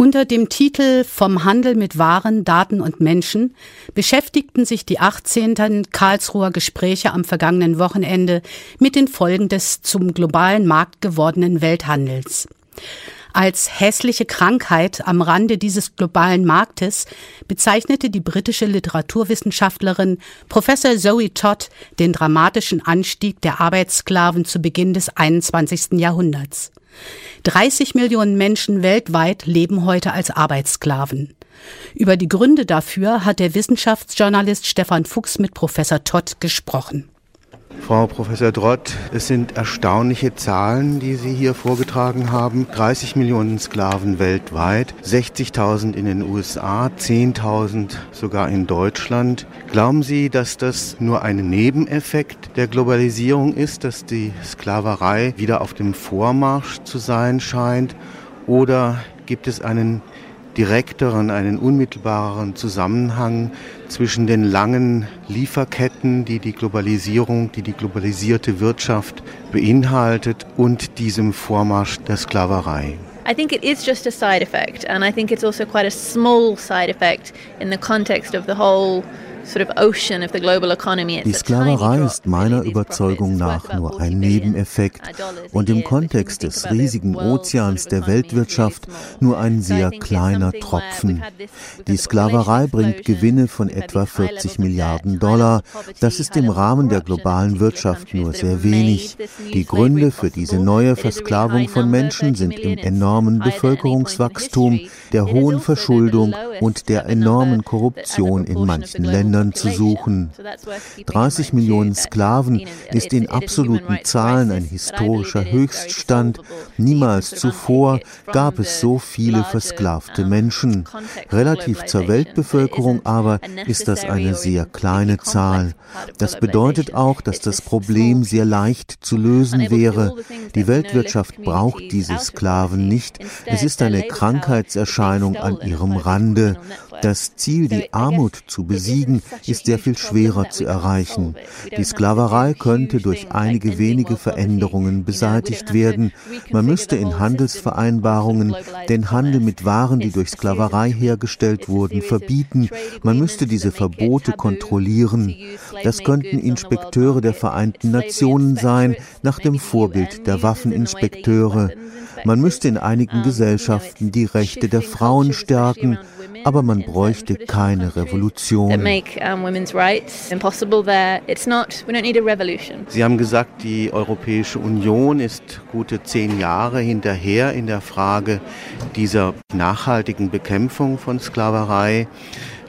Unter dem Titel Vom Handel mit Waren, Daten und Menschen beschäftigten sich die 18. Karlsruher Gespräche am vergangenen Wochenende mit den Folgen des zum globalen Markt gewordenen Welthandels. Als hässliche Krankheit am Rande dieses globalen Marktes bezeichnete die britische Literaturwissenschaftlerin Professor Zoe Todd den dramatischen Anstieg der Arbeitssklaven zu Beginn des 21. Jahrhunderts. 30 Millionen Menschen weltweit leben heute als Arbeitssklaven. Über die Gründe dafür hat der Wissenschaftsjournalist Stefan Fuchs mit Professor Todd gesprochen. Frau Professor Drott, es sind erstaunliche Zahlen, die Sie hier vorgetragen haben. 30 Millionen Sklaven weltweit, 60.000 in den USA, 10.000 sogar in Deutschland. Glauben Sie, dass das nur ein Nebeneffekt der Globalisierung ist, dass die Sklaverei wieder auf dem Vormarsch zu sein scheint? Oder gibt es einen direkteren, einen unmittelbareren Zusammenhang zwischen den langen Lieferketten, die die Globalisierung, die die globalisierte Wirtschaft beinhaltet und diesem Vormarsch der Sklaverei. I think it is just a side effect, and I think it's also quite a small side effect in the context of the whole die Sklaverei ist meiner Überzeugung nach nur ein Nebeneffekt und im Kontext des riesigen Ozeans der Weltwirtschaft nur ein sehr kleiner Tropfen. Die Sklaverei bringt Gewinne von etwa 40 Milliarden Dollar. Das ist im Rahmen der globalen Wirtschaft nur sehr wenig. Die Gründe für diese neue Versklavung von Menschen sind im enormen Bevölkerungswachstum, der hohen Verschuldung und der enormen Korruption in manchen Ländern. Ländern zu suchen. 30 Millionen Sklaven ist in absoluten Zahlen ein historischer Höchststand. Niemals zuvor gab es so viele versklavte Menschen. Relativ zur Weltbevölkerung aber ist das eine sehr kleine Zahl. Das bedeutet auch, dass das Problem sehr leicht zu lösen wäre. Die Weltwirtschaft braucht diese Sklaven nicht. Es ist eine Krankheitserscheinung an ihrem Rande. Das Ziel, die Armut zu besiegen, ist sehr viel schwerer zu erreichen. Die Sklaverei könnte durch einige wenige Veränderungen beseitigt werden. Man müsste in Handelsvereinbarungen den Handel mit Waren, die durch Sklaverei hergestellt wurden, verbieten. Man müsste diese Verbote kontrollieren. Das könnten Inspekteure der Vereinten Nationen sein, nach dem Vorbild der Waffeninspekteure. Man müsste in einigen Gesellschaften die Rechte der Frauen stärken aber man bräuchte keine Revolution. Sie haben gesagt, die Europäische Union ist gute zehn Jahre hinterher in der Frage dieser nachhaltigen Bekämpfung von Sklaverei.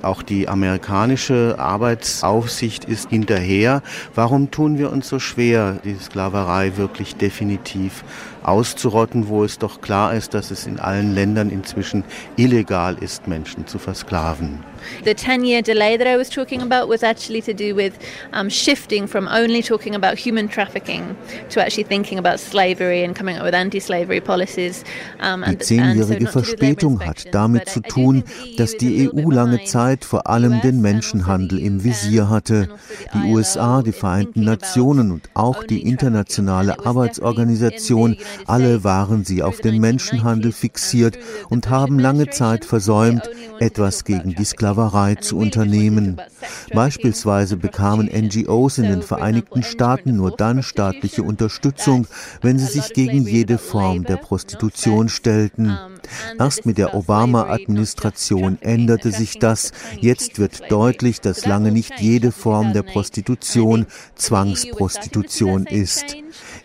Auch die amerikanische Arbeitsaufsicht ist hinterher. Warum tun wir uns so schwer, die Sklaverei wirklich definitiv auszurotten, wo es doch klar ist, dass es in allen Ländern inzwischen illegal ist, Menschen zu versklaven? The 10 year delay that I was talking about was actually to do with um, shifting from only talking about human trafficking to actually thinking about slavery and coming up with anti slavery policies. Um, die zehnjährige so Verspätung hat damit zu tun, dass die EU lange Zeit vor allem den Menschenhandel im Visier hatte. Also die USA, die Vereinten Nationen und auch die Internationale Arbeitsorganisation alle waren sie auf den Menschenhandel fixiert und haben lange Zeit versäumt, etwas gegen die Sklaverei zu unternehmen. Beispielsweise bekamen NGOs in den Vereinigten Staaten nur dann staatliche Unterstützung, wenn sie sich gegen jede Form der Prostitution stellten. Erst mit der Obama-Administration änderte sich das. Jetzt wird deutlich, dass lange nicht jede Form der Prostitution Zwangsprostitution ist.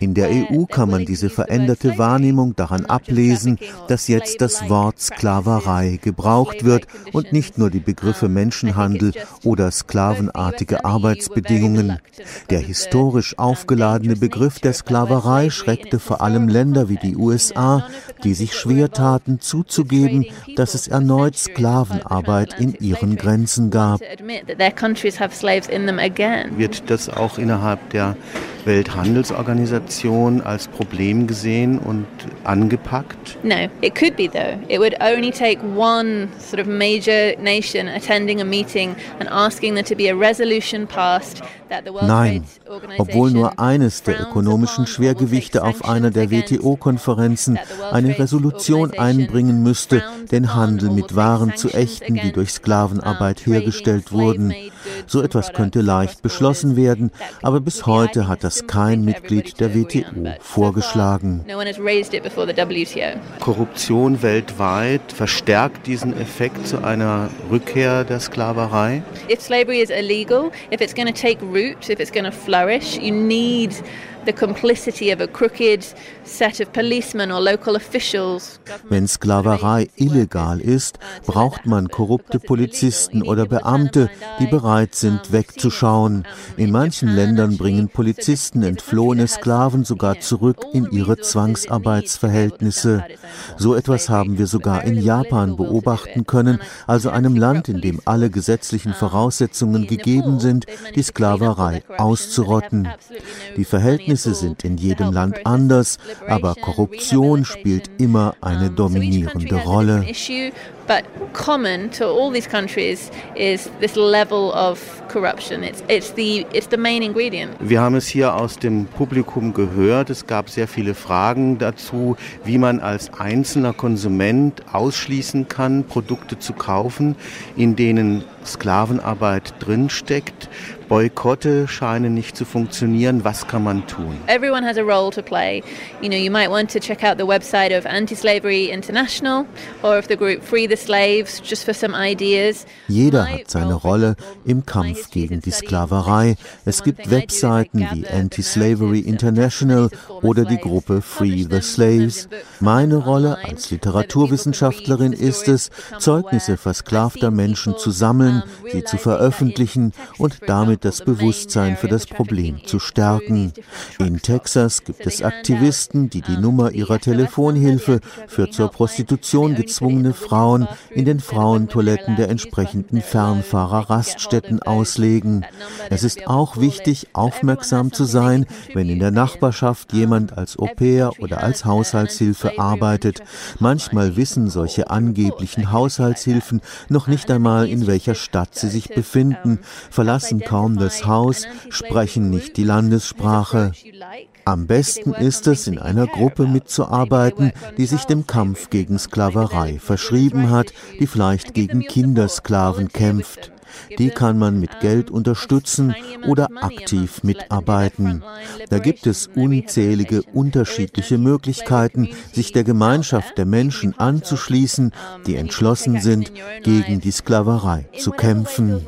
In der EU kann man diese veränderte Wahrnehmung daran ablesen, dass jetzt das Wort Sklaverei gebraucht wird und nicht nur die Begriffe Menschenhandel oder sklavenartige Arbeitsbedingungen. Der historisch aufgeladene Begriff der Sklaverei schreckte vor allem Länder wie die USA, die sich schwer taten zuzugeben, dass es erneut Sklavenarbeit in ihren Grenzen gab. Wird das auch innerhalb der Welthandelsorganisation Organisation als Problem gesehen und angepackt? No, it could be though. It would only take one sort of major nation attending a meeting and asking there to be a resolution passed Nein, obwohl nur eines der ökonomischen Schwergewichte auf einer der WTO-Konferenzen eine Resolution einbringen müsste, den Handel mit Waren zu ächten, die durch Sklavenarbeit hergestellt wurden. So etwas könnte leicht beschlossen werden, aber bis heute hat das kein Mitglied der WTO vorgeschlagen. Korruption weltweit verstärkt diesen Effekt zu einer Rückkehr der Sklaverei? If slavery is illegal, if it's going to take root, if it's going to flourish, you need the complicity of a crooked set of policemen or local officials. Wenn Sklaverei illegal ist, braucht man korrupte Polizisten oder Beamte, die bereit sind, wegzuschauen. In manchen Ländern bringen Polizisten entflohene Sklaven sogar zurück in ihre Zwangsarbeitsverhältnisse. So etwas haben wir sogar in Japan beobachten können, also einem Land, in dem alle gesetzlichen Voraussetzungen gegeben sind, die Sklaverei auszurotten. Die Verhältnisse Verhältnisse sind in jedem Land anders, aber Korruption spielt immer eine dominierende Rolle. But common to all these countries is this level of corruption. It's, it's, the, it's the main ingredient. Wir haben es hier aus dem Publikum gehört. Es gab sehr viele Fragen dazu, wie man als einzelner Konsument ausschließen kann, Produkte zu kaufen, in denen Sklavenarbeit drinsteckt. Boykotte scheinen nicht zu funktionieren. Was kann man tun? Everyone has a role to play. You know, you might want to check out the website of Anti-Slavery International or of the group Free the Slaves just for some ideas. Jeder hat seine Rolle im Kampf gegen die Sklaverei. Es gibt Webseiten wie Anti-Slavery International oder die Gruppe Free the Slaves. Meine Rolle als Literaturwissenschaftlerin ist es, Zeugnisse versklavter Menschen zu sammeln, sie zu veröffentlichen und damit das Bewusstsein für das Problem zu stärken. In Texas gibt es Aktivisten, die die Nummer ihrer Telefonhilfe für zur Prostitution gezwungene Frauen in den Frauentoiletten der entsprechenden Fernfahrerraststätten auslegen. Es ist auch wichtig, aufmerksam zu sein, wenn in der Nachbarschaft jemand als Au-pair oder als Haushaltshilfe arbeitet. Manchmal wissen solche angeblichen Haushaltshilfen noch nicht einmal, in welcher Stadt sie sich befinden, verlassen kaum das Haus, sprechen nicht die Landessprache. Am besten ist es, in einer Gruppe mitzuarbeiten, die sich dem Kampf gegen Sklaverei verschrieben hat, die vielleicht gegen Kindersklaven kämpft. Die kann man mit Geld unterstützen oder aktiv mitarbeiten. Da gibt es unzählige unterschiedliche Möglichkeiten, sich der Gemeinschaft der Menschen anzuschließen, die entschlossen sind, gegen die Sklaverei zu kämpfen.